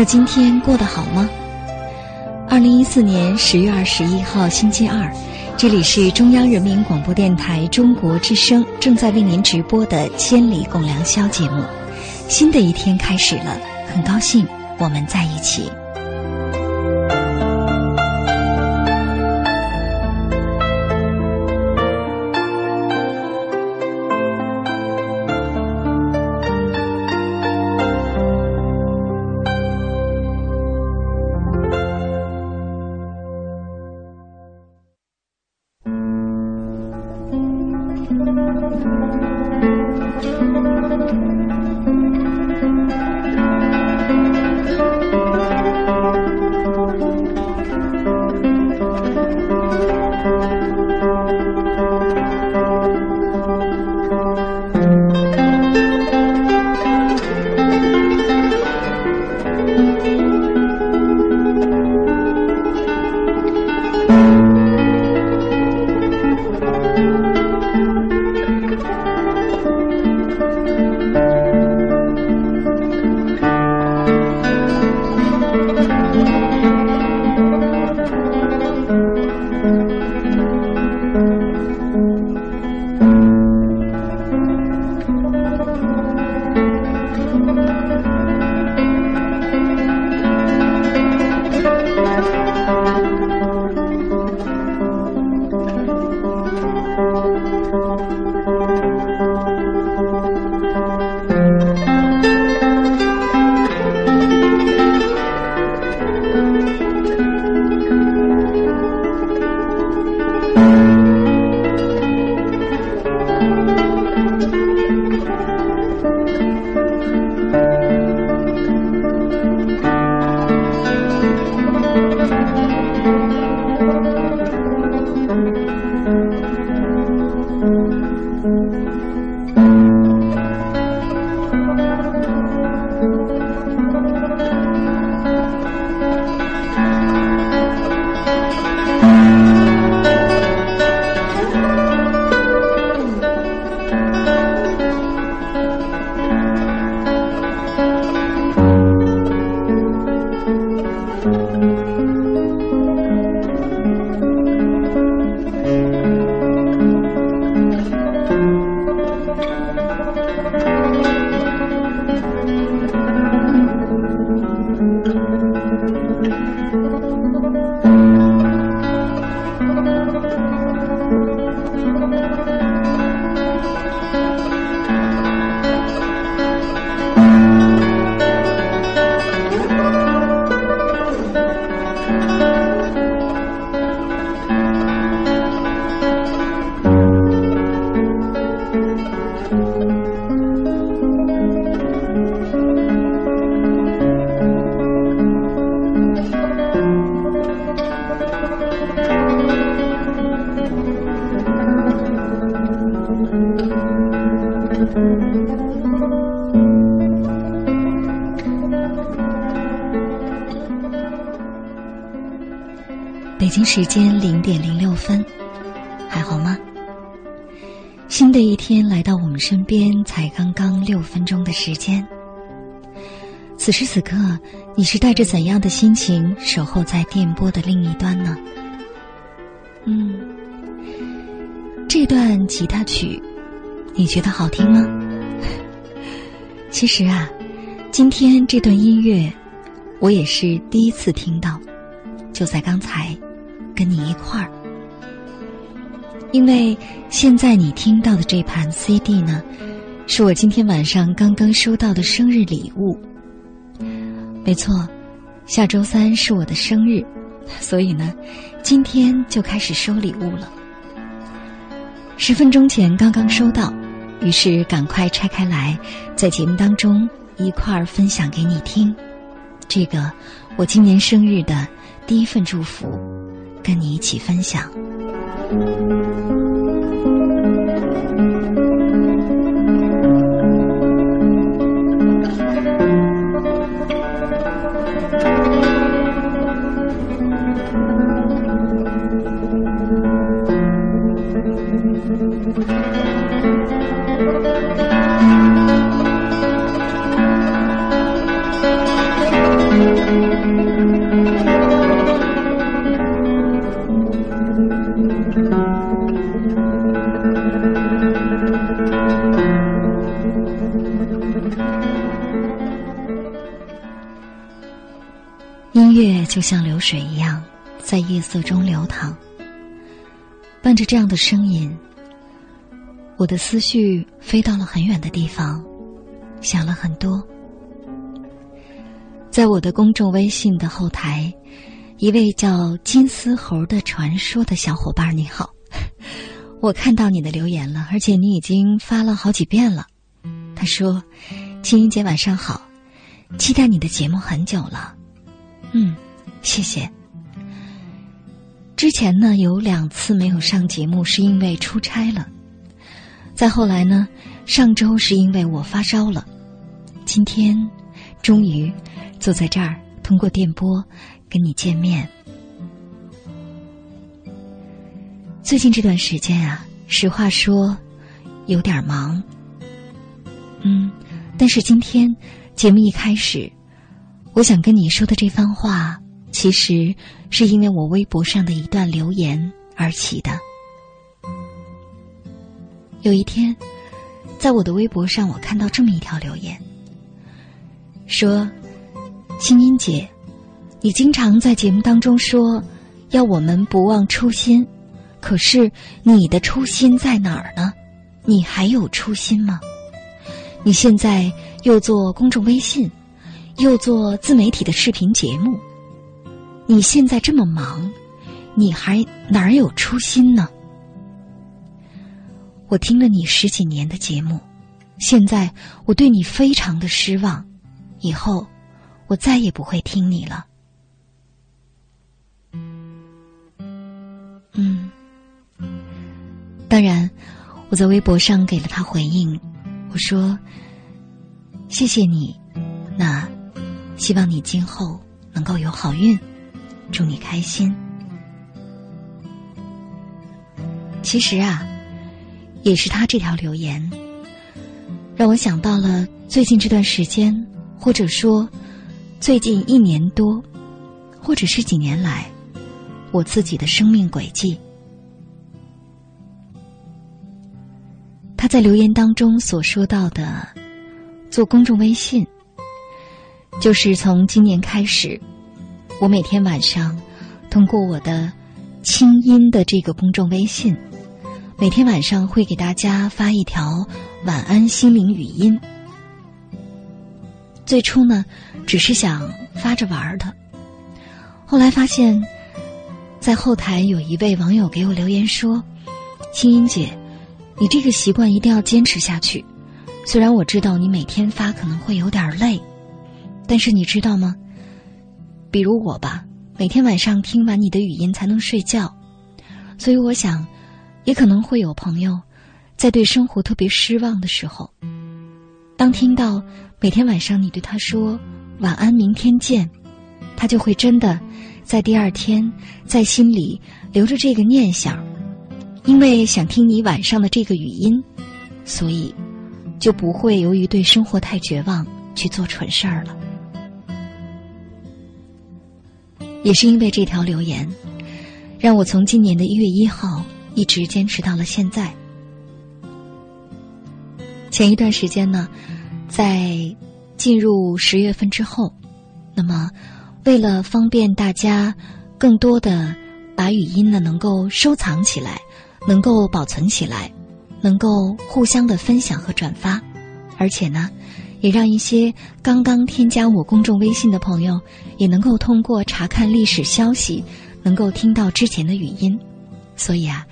那今天过得好吗？二零一四年十月二十一号星期二，这里是中央人民广播电台中国之声正在为您直播的《千里共良宵》节目。新的一天开始了，很高兴我们在一起。北京时间零点零六分还好吗？新的一天来到我们身边才刚刚六分钟的时间。此时此刻你是带着怎样的心情守候在电波的另一端呢？嗯这段吉他曲你觉得好听吗？其实啊，今天这段音乐，我也是第一次听到，就在刚才，跟你一块儿。因为现在你听到的这盘 CD 呢，是我今天晚上刚刚收到的生日礼物。没错，下周三是我的生日，所以呢，今天就开始收礼物了。十分钟前刚刚收到，于是赶快拆开来，在节目当中一块儿分享给你听。这个我今年生日的第一份祝福，跟你一起分享。就像流水一样，在夜色中流淌。伴着这样的声音，我的思绪飞到了很远的地方，想了很多。在我的公众微信的后台，一位叫金丝猴的传说的小伙伴，你好，我看到你的留言了，而且你已经发了好几遍了。他说：“青音姐晚上好，期待你的节目很久了。”嗯，谢谢。之前呢有两次没有上节目，是因为出差了。再后来呢，上周是因为我发烧了。今天，终于坐在这儿，通过电波跟你见面。最近这段时间啊，实话说，有点忙。嗯，但是今天节目一开始。我想跟你说的这番话，其实是因为我微博上的一段留言而起的。有一天，在我的微博上，我看到这么一条留言，说：“青音姐，你经常在节目当中说要我们不忘初心，可是你的初心在哪儿呢？你还有初心吗？你现在又做公众微信。”又做自媒体的视频节目，你现在这么忙，你还哪儿有初心呢？我听了你十几年的节目，现在我对你非常的失望，以后我再也不会听你了。嗯，当然，我在微博上给了他回应，我说：“谢谢你。”那。希望你今后能够有好运，祝你开心。其实啊，也是他这条留言，让我想到了最近这段时间，或者说最近一年多，或者是几年来，我自己的生命轨迹。他在留言当中所说到的，做公众微信。就是从今年开始，我每天晚上通过我的清音的这个公众微信，每天晚上会给大家发一条晚安心灵语音。最初呢，只是想发着玩的，后来发现，在后台有一位网友给我留言说：“清音姐，你这个习惯一定要坚持下去。虽然我知道你每天发可能会有点累。”但是你知道吗？比如我吧，每天晚上听完你的语音才能睡觉，所以我想，也可能会有朋友，在对生活特别失望的时候，当听到每天晚上你对他说“晚安，明天见”，他就会真的在第二天在心里留着这个念想，因为想听你晚上的这个语音，所以就不会由于对生活太绝望去做蠢事儿了。也是因为这条留言，让我从今年的一月一号一直坚持到了现在。前一段时间呢，在进入十月份之后，那么为了方便大家更多的把语音呢能够收藏起来，能够保存起来，能够互相的分享和转发，而且呢，也让一些刚刚添加我公众微信的朋友也能够通过查看历史消息，能够听到之前的语音。所以啊，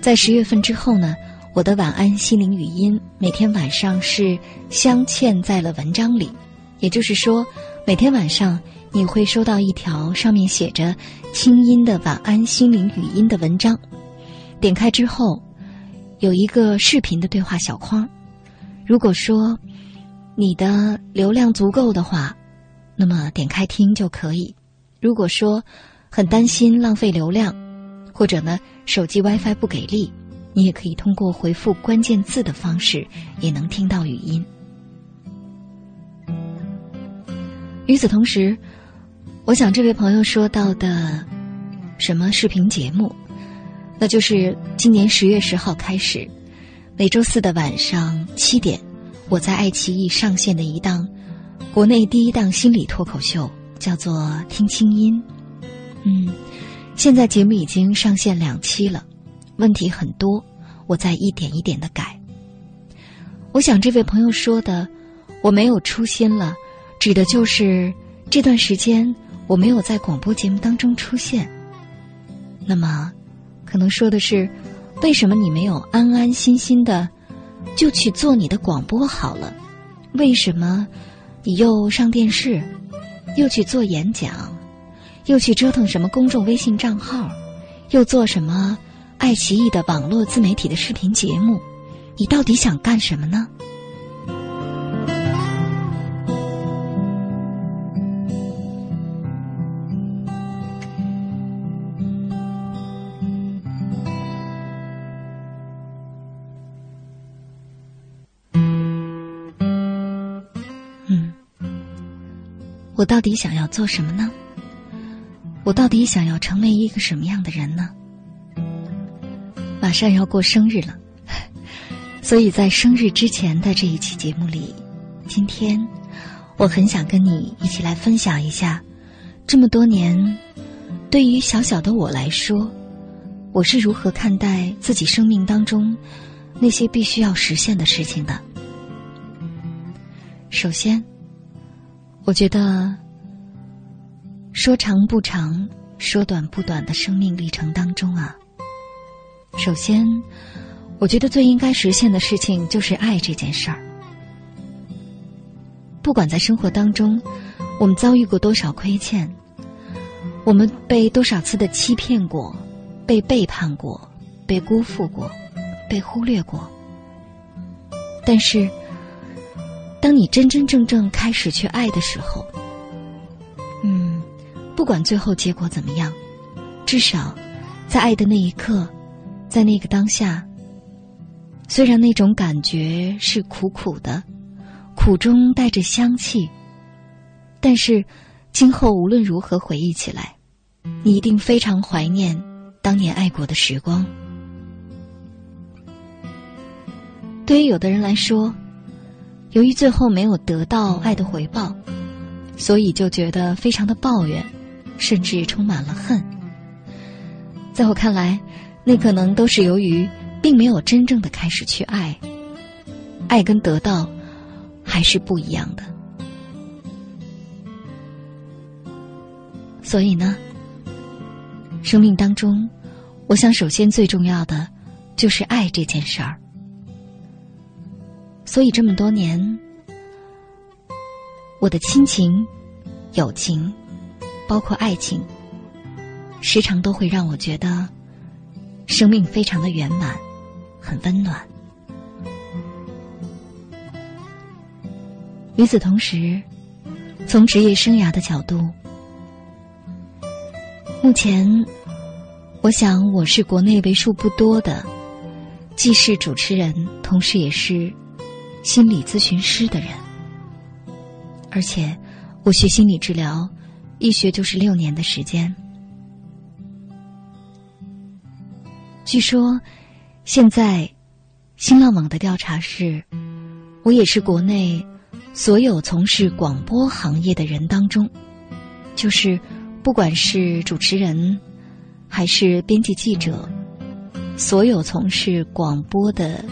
在十月份之后呢。我的晚安心灵语音每天晚上是镶嵌在了文章里，也就是说，每天晚上你会收到一条上面写着清音的晚安心灵语音的文章。点开之后，有一个视频的对话小框。如果说你的流量足够的话，那么点开听就可以；如果说很担心浪费流量，或者呢手机 WiFi 不给力。你也可以通过回复关键字的方式，也能听到语音。与此同时，我想这位朋友说到的什么视频节目，那就是今年十月十号开始，每周四的晚上七点，我在爱奇艺上线的一档国内第一档心理脱口秀，叫做《听清音》。嗯，现在节目已经上线两期了。问题很多，我在一点一点的改。我想这位朋友说的“我没有初心了”，指的就是这段时间我没有在广播节目当中出现。那么，可能说的是，为什么你没有安安心心的就去做你的广播好了？为什么你又上电视，又去做演讲，又去折腾什么公众微信账号，又做什么？爱奇艺的网络自媒体的视频节目，你到底想干什么呢？我到底想要做什么呢？我到底想要成为一个什么样的人呢？马上要过生日了，所以在生日之前的这一期节目里，今天我很想跟你一起来分享一下，这么多年对于小小的我来说，我是如何看待自己生命当中那些必须要实现的事情的。首先，我觉得说长不长，说短不短的生命历程当中啊。首先，我觉得最应该实现的事情就是爱这件事儿。不管在生活当中，我们遭遇过多少亏欠，我们被多少次的欺骗过，被背叛过，被辜负过，被忽略过。但是，当你真真正正开始去爱的时候，嗯，不管最后结果怎么样，至少在爱的那一刻。在那个当下，虽然那种感觉是苦苦的，苦中带着香气，但是今后无论如何回忆起来，你一定非常怀念当年爱过的时光。对于有的人来说，由于最后没有得到爱的回报，所以就觉得非常的抱怨，甚至充满了恨。在我看来。那可能都是由于并没有真正的开始去爱，爱跟得到还是不一样的。所以呢，生命当中，我想首先最重要的就是爱这件事儿。所以这么多年，我的亲情、友情，包括爱情，时常都会让我觉得。生命非常的圆满，很温暖。与此同时，从职业生涯的角度，目前，我想我是国内为数不多的，既是主持人，同时也是心理咨询师的人。而且，我学心理治疗，一学就是六年的时间。据说，现在新浪网的调查是，我也是国内所有从事广播行业的人当中，就是不管是主持人还是编辑记者，所有从事广播的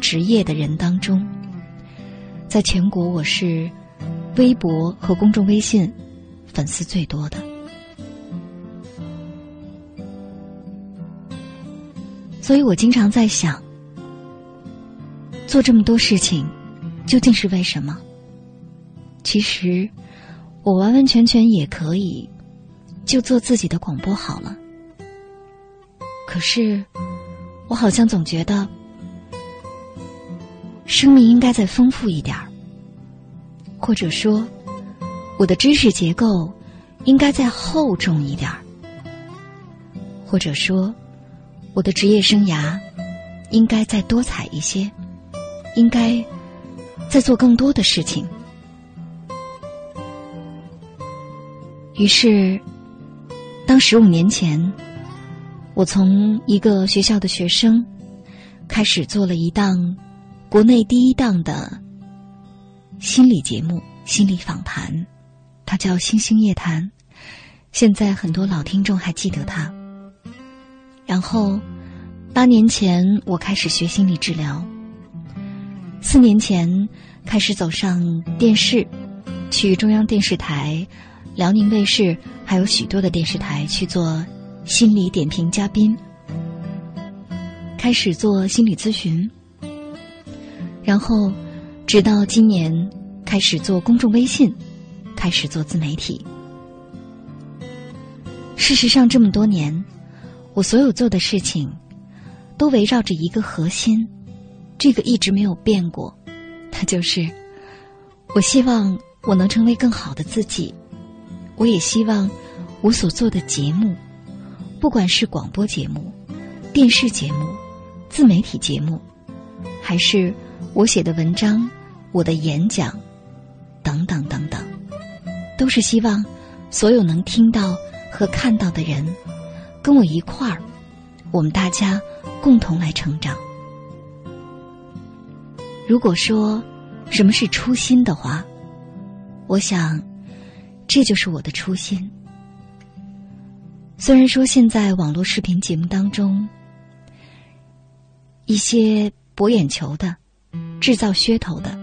职业的人当中，在全国我是微博和公众微信粉丝最多的。所以我经常在想，做这么多事情，究竟是为什么？其实，我完完全全也可以，就做自己的广播好了。可是，我好像总觉得，生命应该再丰富一点儿，或者说，我的知识结构应该再厚重一点儿，或者说。我的职业生涯应该再多彩一些，应该再做更多的事情。于是，当十五年前，我从一个学校的学生开始做了一档国内第一档的心理节目——心理访谈，它叫《星星夜谈》。现在很多老听众还记得它。然后，八年前我开始学心理治疗。四年前开始走上电视，去中央电视台、辽宁卫视，还有许多的电视台去做心理点评嘉宾，开始做心理咨询。然后，直到今年开始做公众微信，开始做自媒体。事实上，这么多年。我所有做的事情，都围绕着一个核心，这个一直没有变过，它就是：我希望我能成为更好的自己。我也希望我所做的节目，不管是广播节目、电视节目、自媒体节目，还是我写的文章、我的演讲等等等等，都是希望所有能听到和看到的人。跟我一块儿，我们大家共同来成长。如果说什么是初心的话，我想这就是我的初心。虽然说现在网络视频节目当中，一些博眼球的、制造噱头的，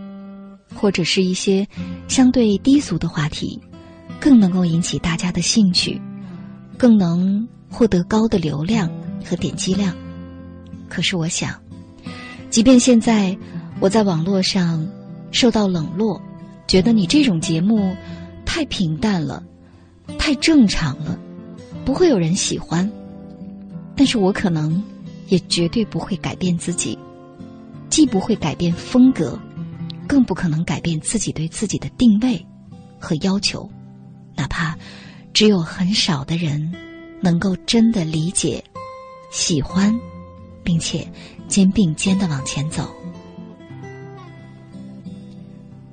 或者是一些相对低俗的话题，更能够引起大家的兴趣，更能。获得高的流量和点击量，可是我想，即便现在我在网络上受到冷落，觉得你这种节目太平淡了，太正常了，不会有人喜欢。但是我可能也绝对不会改变自己，既不会改变风格，更不可能改变自己对自己的定位和要求，哪怕只有很少的人。能够真的理解、喜欢，并且肩并肩的往前走。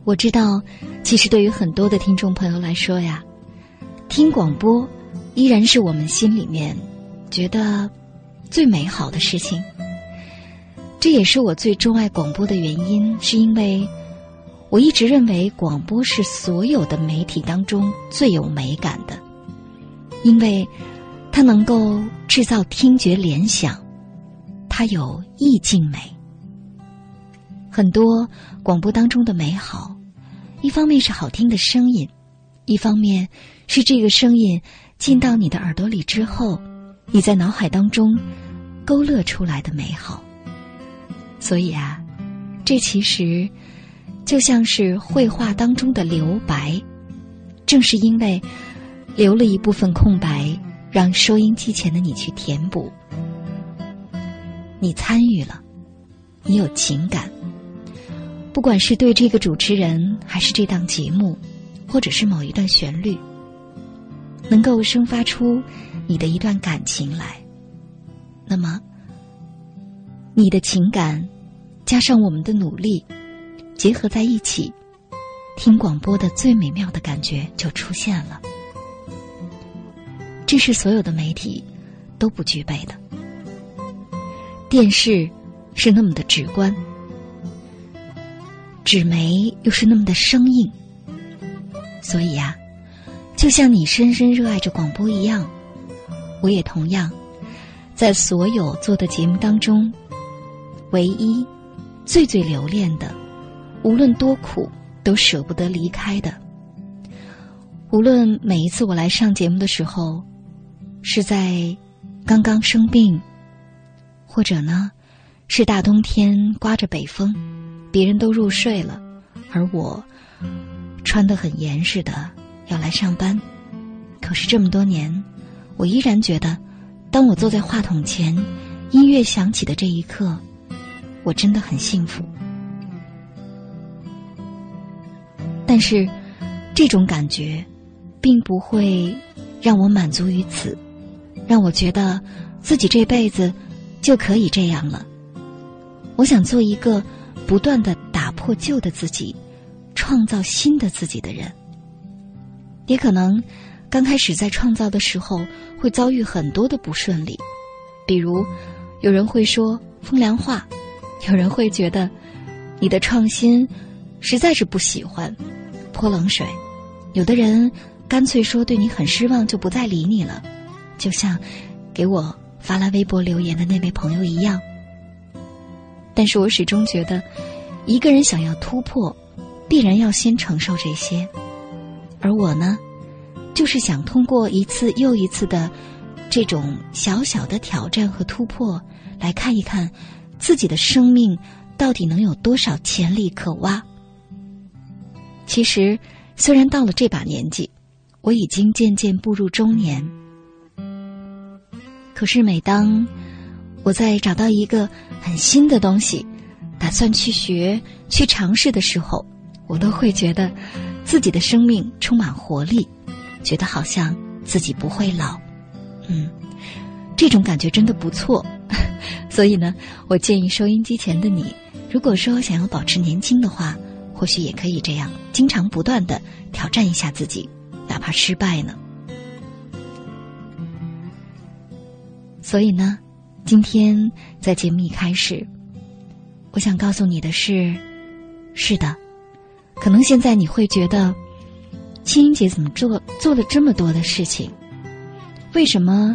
我知道，其实对于很多的听众朋友来说呀，听广播依然是我们心里面觉得最美好的事情。这也是我最钟爱广播的原因，是因为我一直认为广播是所有的媒体当中最有美感的，因为。它能够制造听觉联想，它有意境美。很多广播当中的美好，一方面是好听的声音，一方面是这个声音进到你的耳朵里之后，你在脑海当中勾勒出来的美好。所以啊，这其实就像是绘画当中的留白，正是因为留了一部分空白。让收音机前的你去填补，你参与了，你有情感，不管是对这个主持人，还是这档节目，或者是某一段旋律，能够生发出你的一段感情来。那么，你的情感加上我们的努力，结合在一起，听广播的最美妙的感觉就出现了。这是所有的媒体都不具备的。电视是那么的直观，纸媒又是那么的生硬，所以呀，就像你深深热爱着广播一样，我也同样。在所有做的节目当中，唯一最最留恋的，无论多苦都舍不得离开的。无论每一次我来上节目的时候，是在刚刚生病，或者呢是大冬天刮着北风，别人都入睡了，而我穿得很严实的要来上班。可是这么多年，我依然觉得。当我坐在话筒前，音乐响起的这一刻，我真的很幸福。但是，这种感觉，并不会让我满足于此，让我觉得自己这辈子就可以这样了。我想做一个不断的打破旧的自己，创造新的自己的人。也可能。刚开始在创造的时候，会遭遇很多的不顺利，比如，有人会说风凉话，有人会觉得你的创新实在是不喜欢，泼冷水，有的人干脆说对你很失望，就不再理你了，就像给我发来微博留言的那位朋友一样。但是我始终觉得，一个人想要突破，必然要先承受这些，而我呢？就是想通过一次又一次的这种小小的挑战和突破，来看一看自己的生命到底能有多少潜力可挖。其实，虽然到了这把年纪，我已经渐渐步入中年，可是每当我在找到一个很新的东西，打算去学、去尝试的时候，我都会觉得自己的生命充满活力。觉得好像自己不会老，嗯，这种感觉真的不错。所以呢，我建议收音机前的你，如果说想要保持年轻的话，或许也可以这样，经常不断的挑战一下自己，哪怕失败呢。所以呢，今天在节目一开始，我想告诉你的是，是的，可能现在你会觉得。青音姐怎么做做了这么多的事情？为什么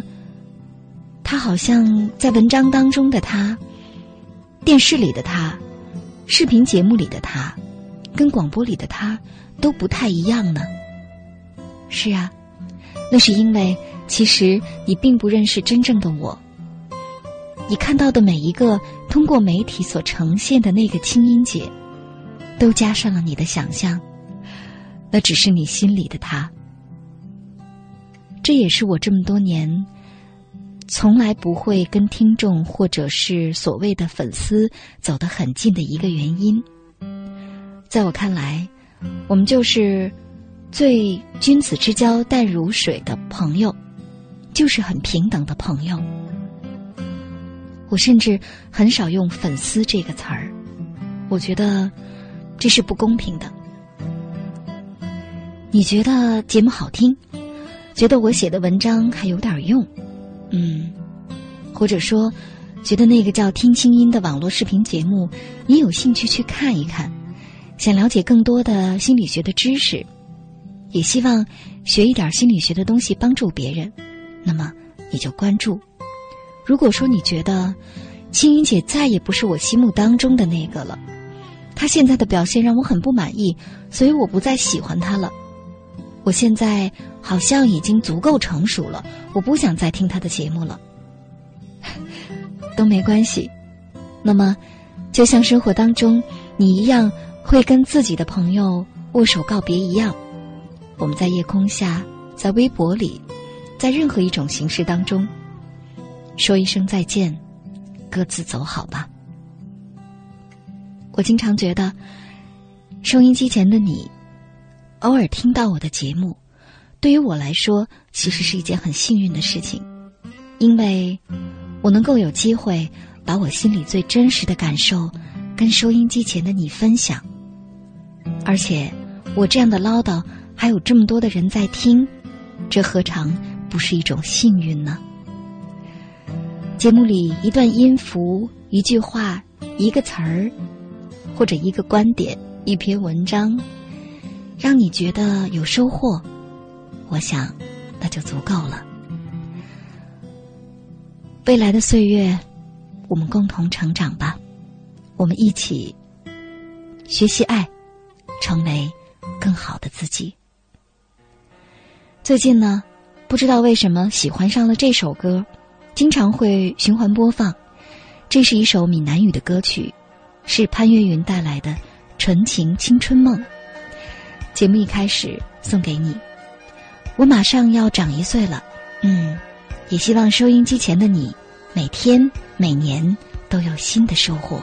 他好像在文章当中的他、电视里的他、视频节目里的他，跟广播里的他都不太一样呢？是啊，那是因为其实你并不认识真正的我。你看到的每一个通过媒体所呈现的那个青音姐，都加上了你的想象。那只是你心里的他，这也是我这么多年从来不会跟听众或者是所谓的粉丝走得很近的一个原因。在我看来，我们就是最君子之交淡如水的朋友，就是很平等的朋友。我甚至很少用“粉丝”这个词儿，我觉得这是不公平的。你觉得节目好听，觉得我写的文章还有点用，嗯，或者说，觉得那个叫“听清音”的网络视频节目，你有兴趣去看一看，想了解更多的心理学的知识，也希望学一点心理学的东西帮助别人，那么你就关注。如果说你觉得青音姐再也不是我心目当中的那个了，她现在的表现让我很不满意，所以我不再喜欢她了。我现在好像已经足够成熟了，我不想再听他的节目了，都没关系。那么，就像生活当中你一样会跟自己的朋友握手告别一样，我们在夜空下，在微博里，在任何一种形式当中，说一声再见，各自走好吧。我经常觉得，收音机前的你。偶尔听到我的节目，对于我来说，其实是一件很幸运的事情，因为我能够有机会把我心里最真实的感受跟收音机前的你分享，而且我这样的唠叨还有这么多的人在听，这何尝不是一种幸运呢？节目里一段音符、一句话、一个词儿，或者一个观点、一篇文章，让你觉得有收获。我想，那就足够了。未来的岁月，我们共同成长吧。我们一起学习爱，成为更好的自己。最近呢，不知道为什么喜欢上了这首歌，经常会循环播放。这是一首闽南语的歌曲，是潘越云带来的《纯情青春梦》。节目一开始送给你。我马上要长一岁了，嗯，也希望收音机前的你，每天每年都有新的收获。